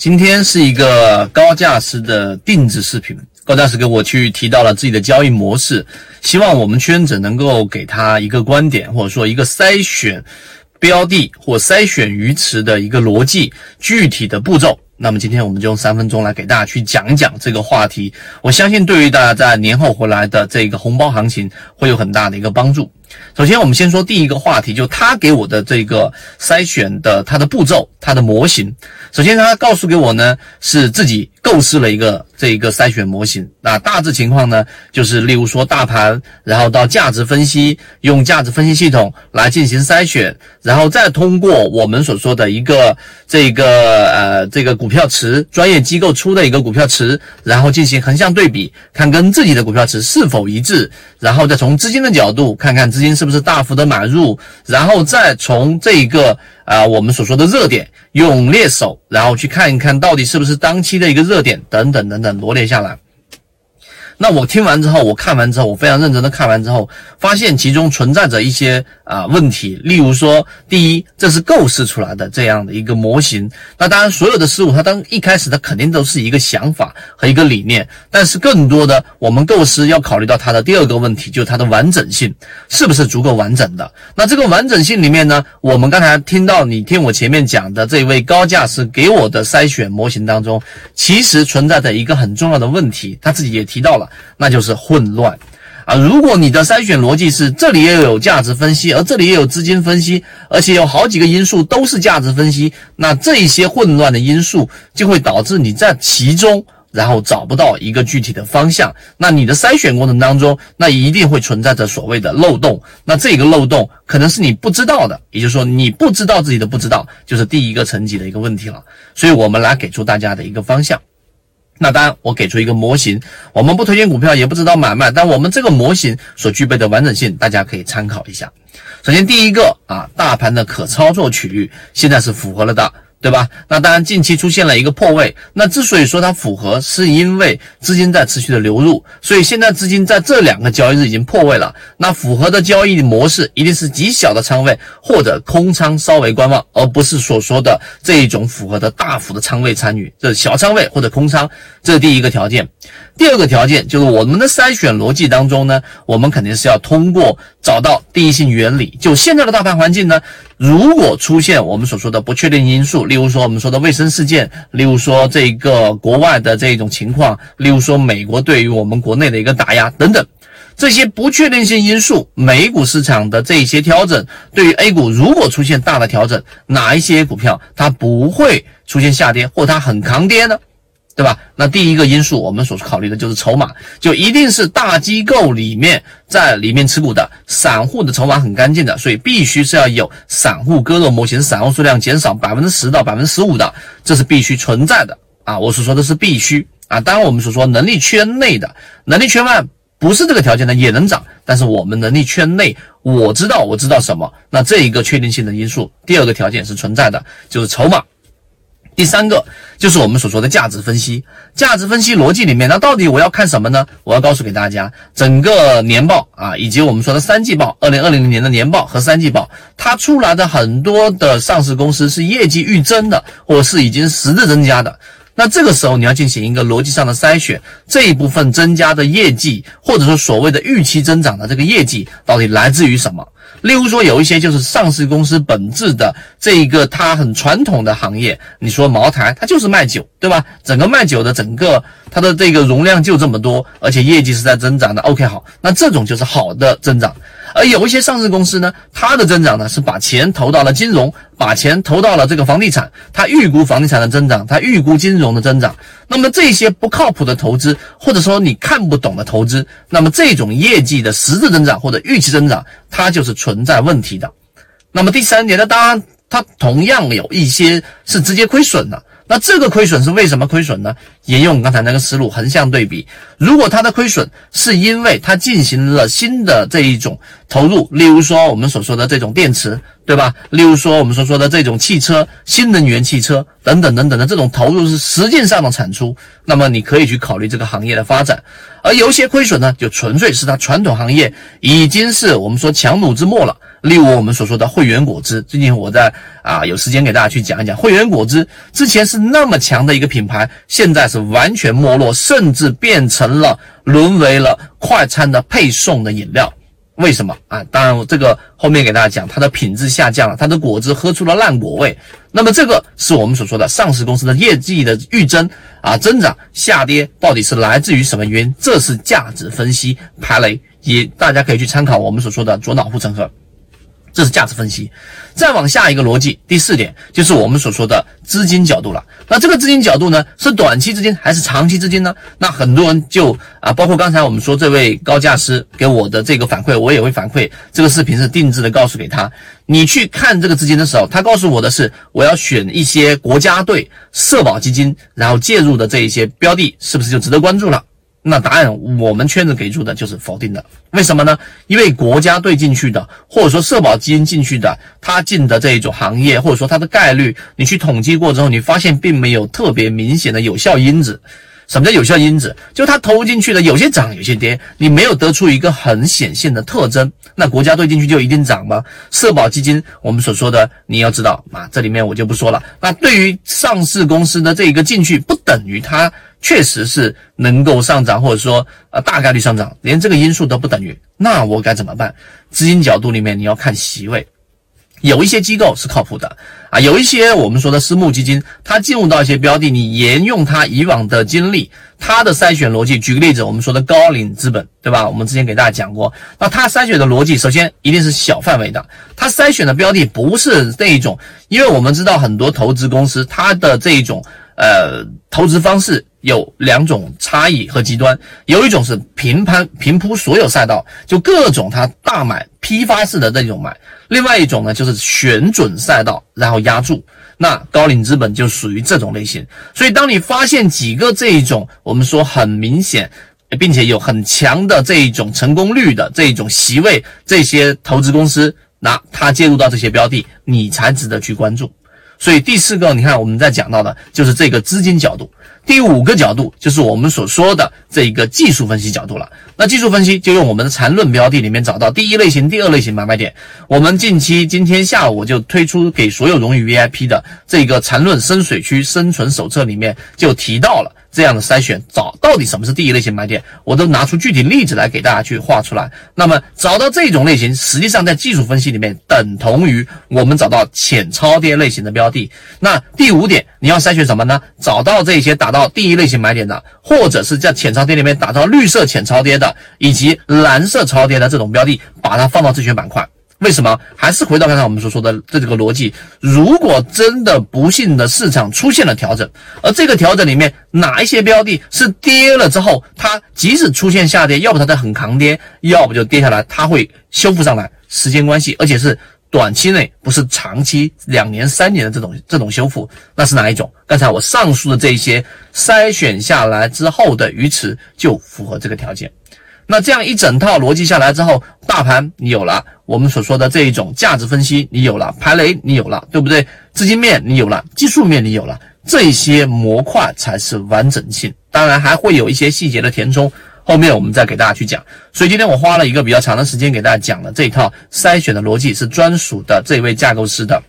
今天是一个高价值的定制视频，高价值给我去提到了自己的交易模式，希望我们圈子能够给他一个观点，或者说一个筛选标的或筛选鱼池的一个逻辑，具体的步骤。那么今天我们就用三分钟来给大家去讲一讲这个话题，我相信对于大家在年后回来的这个红包行情会有很大的一个帮助。首先，我们先说第一个话题，就他给我的这个筛选的它的步骤、它的模型。首先，他告诉给我呢，是自己构思了一个这一个筛选模型。那大致情况呢，就是例如说大盘，然后到价值分析，用价值分析系统来进行筛选，然后再通过我们所说的一个这个呃这个股票池，专业机构出的一个股票池，然后进行横向对比，看跟自己的股票池是否一致，然后再从资金的角度看看。资金是不是大幅的买入，然后再从这个啊我们所说的热点用猎手，然后去看一看到底是不是当期的一个热点等等等等罗列下来。那我听完之后，我看完之后，我非常认真的看完之后，发现其中存在着一些啊问题。例如说，第一，这是构思出来的这样的一个模型。那当然，所有的事物它当一开始它肯定都是一个想法和一个理念，但是更多的我们构思要考虑到它的第二个问题，就是它的完整性是不是足够完整的。那这个完整性里面呢，我们刚才听到你听我前面讲的这位高价是给我的筛选模型当中，其实存在着一个很重要的问题，他自己也提到了。那就是混乱啊！如果你的筛选逻辑是这里也有价值分析，而这里也有资金分析，而且有好几个因素都是价值分析，那这一些混乱的因素就会导致你在其中，然后找不到一个具体的方向。那你的筛选过程当中，那一定会存在着所谓的漏洞。那这个漏洞可能是你不知道的，也就是说你不知道自己的不知道，就是第一个层级的一个问题了。所以我们来给出大家的一个方向。那当然，我给出一个模型，我们不推荐股票，也不知道买卖，但我们这个模型所具备的完整性，大家可以参考一下。首先，第一个啊，大盘的可操作曲率现在是符合了的。对吧？那当然，近期出现了一个破位。那之所以说它符合，是因为资金在持续的流入，所以现在资金在这两个交易日已经破位了。那符合的交易模式一定是极小的仓位或者空仓稍微观望，而不是所说的这一种符合的大幅的仓位参与。这是小仓位或者空仓，这是第一个条件。第二个条件就是我们的筛选逻辑当中呢，我们肯定是要通过找到第一性原理。就现在的大盘环境呢。如果出现我们所说的不确定因素，例如说我们说的卫生事件，例如说这个国外的这种情况，例如说美国对于我们国内的一个打压等等，这些不确定性因素，美股市场的这一些调整，对于 A 股如果出现大的调整，哪一些股票它不会出现下跌，或它很抗跌呢？对吧？那第一个因素，我们所考虑的就是筹码，就一定是大机构里面在里面持股的，散户的筹码很干净的，所以必须是要有散户割肉模型，散户数量减少百分之十到百分之十五的，这是必须存在的啊！我所说的是必须啊，当然我们所说能力圈内的，能力圈外不是这个条件的也能涨，但是我们能力圈内，我知道我知道什么，那这一个确定性的因素，第二个条件是存在的，就是筹码。第三个就是我们所说的价值分析，价值分析逻辑里面，那到底我要看什么呢？我要告诉给大家，整个年报啊，以及我们说的三季报，二零二零年的年报和三季报，它出来的很多的上市公司是业绩预增的，或是已经实质增加的。那这个时候你要进行一个逻辑上的筛选，这一部分增加的业绩，或者说所谓的预期增长的这个业绩，到底来自于什么？例如说，有一些就是上市公司本质的这一个它很传统的行业，你说茅台，它就是卖酒，对吧？整个卖酒的整个它的这个容量就这么多，而且业绩是在增长的。OK，好，那这种就是好的增长。而有一些上市公司呢，它的增长呢是把钱投到了金融，把钱投到了这个房地产，它预估房地产的增长，它预估金融的增长。那么这些不靠谱的投资，或者说你看不懂的投资，那么这种业绩的实质增长或者预期增长，它就是存在问题的。那么第三点呢，当然它同样有一些是直接亏损的。那这个亏损是为什么亏损呢？沿用刚才那个思路，横向对比，如果它的亏损是因为它进行了新的这一种投入，例如说我们所说的这种电池，对吧？例如说我们所说的这种汽车、新能源汽车等等等等的这种投入是实际上的产出，那么你可以去考虑这个行业的发展。而有些亏损呢，就纯粹是它传统行业已经是我们说强弩之末了。例如我们所说的汇源果汁，最近我在啊有时间给大家去讲一讲汇源果汁，之前是那么强的一个品牌，现在是完全没落，甚至变成了沦为了快餐的配送的饮料。为什么啊？当然，这个后面给大家讲，它的品质下降了，它的果汁喝出了烂果味。那么这个是我们所说的上市公司的业绩的预增啊增长下跌，到底是来自于什么原因？这是价值分析排雷，也大家可以去参考我们所说的左脑护城河。这是价值分析，再往下一个逻辑，第四点就是我们所说的资金角度了。那这个资金角度呢，是短期资金还是长期资金呢？那很多人就啊，包括刚才我们说这位高价师给我的这个反馈，我也会反馈。这个视频是定制的，告诉给他，你去看这个资金的时候，他告诉我的是，我要选一些国家队、社保基金，然后介入的这一些标的，是不是就值得关注了？那答案我们圈子给出的就是否定的，为什么呢？因为国家队进去的，或者说社保基金进去的，他进的这一种行业，或者说它的概率，你去统计过之后，你发现并没有特别明显的有效因子。什么叫有效因子？就它投进去的有些涨，有些跌，你没有得出一个很显现的特征。那国家队进去就一定涨吗？社保基金我们所说的，你要知道啊，这里面我就不说了。那对于上市公司的这一个进去，不等于它确实是能够上涨，或者说呃大概率上涨，连这个因素都不等于。那我该怎么办？资金角度里面你要看席位。有一些机构是靠谱的啊，有一些我们说的私募基金，它进入到一些标的，你沿用它以往的经历，它的筛选逻辑。举个例子，我们说的高瓴资本，对吧？我们之前给大家讲过，那它筛选的逻辑，首先一定是小范围的，它筛选的标的不是那一种，因为我们知道很多投资公司，它的这一种呃投资方式有两种差异和极端，有一种是平盘平铺所有赛道，就各种它大买批发式的这种买。另外一种呢，就是选准赛道，然后压住。那高瓴资本就属于这种类型。所以，当你发现几个这一种我们说很明显，并且有很强的这一种成功率的这一种席位，这些投资公司，那它介入到这些标的，你才值得去关注。所以第四个，你看我们在讲到的就是这个资金角度。第五个角度就是我们所说的这一个技术分析角度了。那技术分析就用我们的缠论标的里面找到第一类型、第二类型买卖点。我们近期今天下午就推出给所有荣誉 VIP 的这个缠论深水区生存手册里面就提到了这样的筛选，找到底什么是第一类型买点，我都拿出具体例子来给大家去画出来。那么找到这种类型，实际上在技术分析里面等同于我们找到浅超跌类型的标的。那第五点，你要筛选什么呢？找到这些打到第一类型买点的，或者是在浅超跌里面打到绿色浅超跌的。以及蓝色超跌的这种标的，把它放到自选板块，为什么？还是回到刚才我们所说的这个逻辑，如果真的不幸的市场出现了调整，而这个调整里面哪一些标的是跌了之后，它即使出现下跌，要不它在很抗跌，要不就跌下来，它会修复上来，时间关系，而且是。短期内不是长期两年三年的这种这种修复，那是哪一种？刚才我上述的这一些筛选下来之后的鱼池就符合这个条件。那这样一整套逻辑下来之后，大盘你有了，我们所说的这一种价值分析你有了，排雷你有了，对不对？资金面你有了，技术面你有了，这些模块才是完整性。当然还会有一些细节的填充。后面我们再给大家去讲，所以今天我花了一个比较长的时间给大家讲了这一套筛选的逻辑，是专属的这位架构师的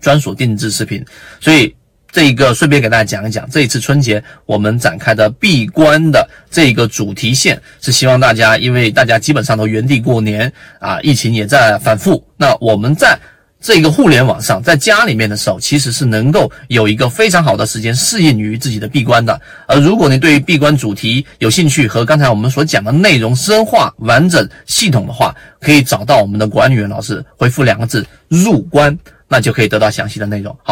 专属定制视频。所以这一个顺便给大家讲一讲，这一次春节我们展开的闭关的这个主题线，是希望大家，因为大家基本上都原地过年啊，疫情也在反复，那我们在。这个互联网上，在家里面的时候，其实是能够有一个非常好的时间适应于自己的闭关的。而如果你对于闭关主题有兴趣和刚才我们所讲的内容深化、完整、系统的话，可以找到我们的管理员老师，回复两个字“入关”，那就可以得到详细的内容。好，